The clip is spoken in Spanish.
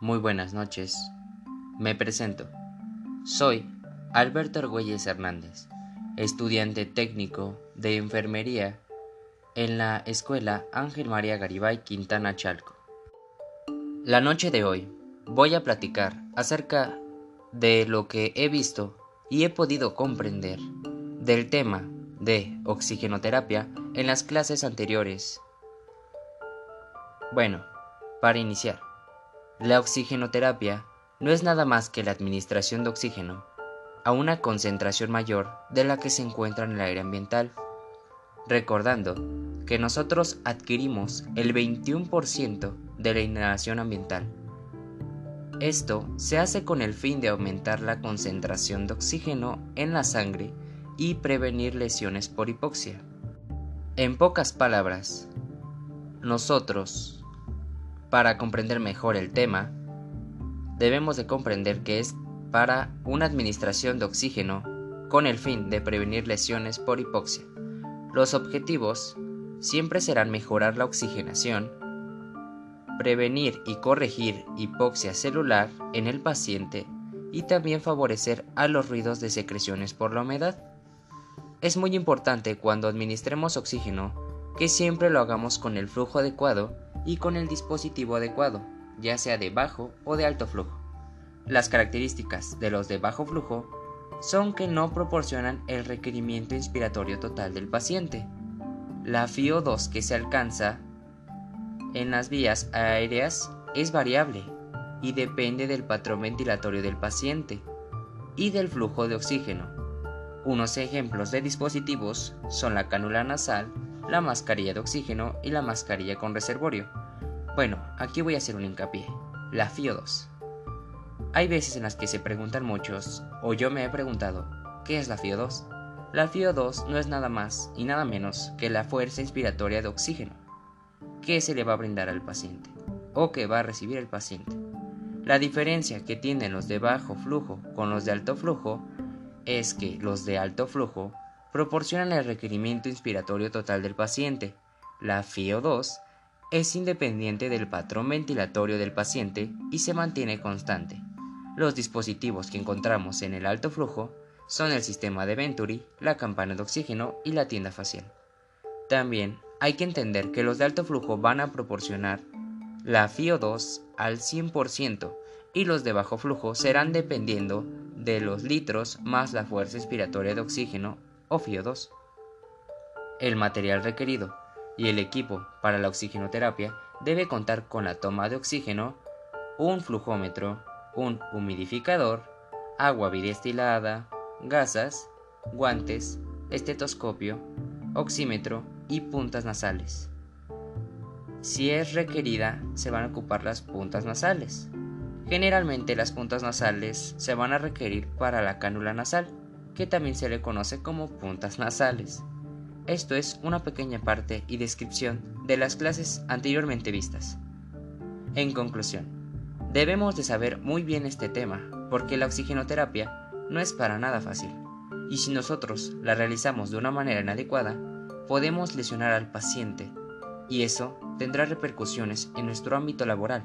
Muy buenas noches. Me presento. Soy Alberto Argüelles Hernández, estudiante técnico de enfermería en la Escuela Ángel María Garibay Quintana Chalco. La noche de hoy voy a platicar acerca de lo que he visto y he podido comprender del tema de oxigenoterapia en las clases anteriores. Bueno, para iniciar, la oxigenoterapia no es nada más que la administración de oxígeno a una concentración mayor de la que se encuentra en el aire ambiental, recordando que nosotros adquirimos el 21% de la inhalación ambiental. Esto se hace con el fin de aumentar la concentración de oxígeno en la sangre y prevenir lesiones por hipoxia. En pocas palabras, nosotros para comprender mejor el tema, debemos de comprender que es para una administración de oxígeno con el fin de prevenir lesiones por hipoxia. Los objetivos siempre serán mejorar la oxigenación, prevenir y corregir hipoxia celular en el paciente y también favorecer a los ruidos de secreciones por la humedad. Es muy importante cuando administremos oxígeno que siempre lo hagamos con el flujo adecuado y con el dispositivo adecuado, ya sea de bajo o de alto flujo. Las características de los de bajo flujo son que no proporcionan el requerimiento inspiratorio total del paciente. La FIO2 que se alcanza en las vías aéreas es variable y depende del patrón ventilatorio del paciente y del flujo de oxígeno. Unos ejemplos de dispositivos son la cánula nasal, la mascarilla de oxígeno y la mascarilla con reservorio. Bueno, aquí voy a hacer un hincapié, la FIO2. Hay veces en las que se preguntan muchos, o yo me he preguntado, ¿qué es la FIO2? La FIO2 no es nada más y nada menos que la fuerza inspiratoria de oxígeno que se le va a brindar al paciente o que va a recibir el paciente. La diferencia que tienen los de bajo flujo con los de alto flujo es que los de alto flujo proporcionan el requerimiento inspiratorio total del paciente. La FIO2 es independiente del patrón ventilatorio del paciente y se mantiene constante. Los dispositivos que encontramos en el alto flujo son el sistema de Venturi, la campana de oxígeno y la tienda facial. También hay que entender que los de alto flujo van a proporcionar la FIO2 al 100% y los de bajo flujo serán dependiendo de los litros más la fuerza inspiratoria de oxígeno o FIO2. El material requerido y el equipo para la oxigenoterapia debe contar con la toma de oxígeno, un flujómetro, un humidificador, agua bidestilada, gasas, guantes, estetoscopio, oxímetro y puntas nasales. Si es requerida, se van a ocupar las puntas nasales. Generalmente las puntas nasales se van a requerir para la cánula nasal que también se le conoce como puntas nasales. Esto es una pequeña parte y descripción de las clases anteriormente vistas. En conclusión, debemos de saber muy bien este tema porque la oxigenoterapia no es para nada fácil y si nosotros la realizamos de una manera inadecuada, podemos lesionar al paciente y eso tendrá repercusiones en nuestro ámbito laboral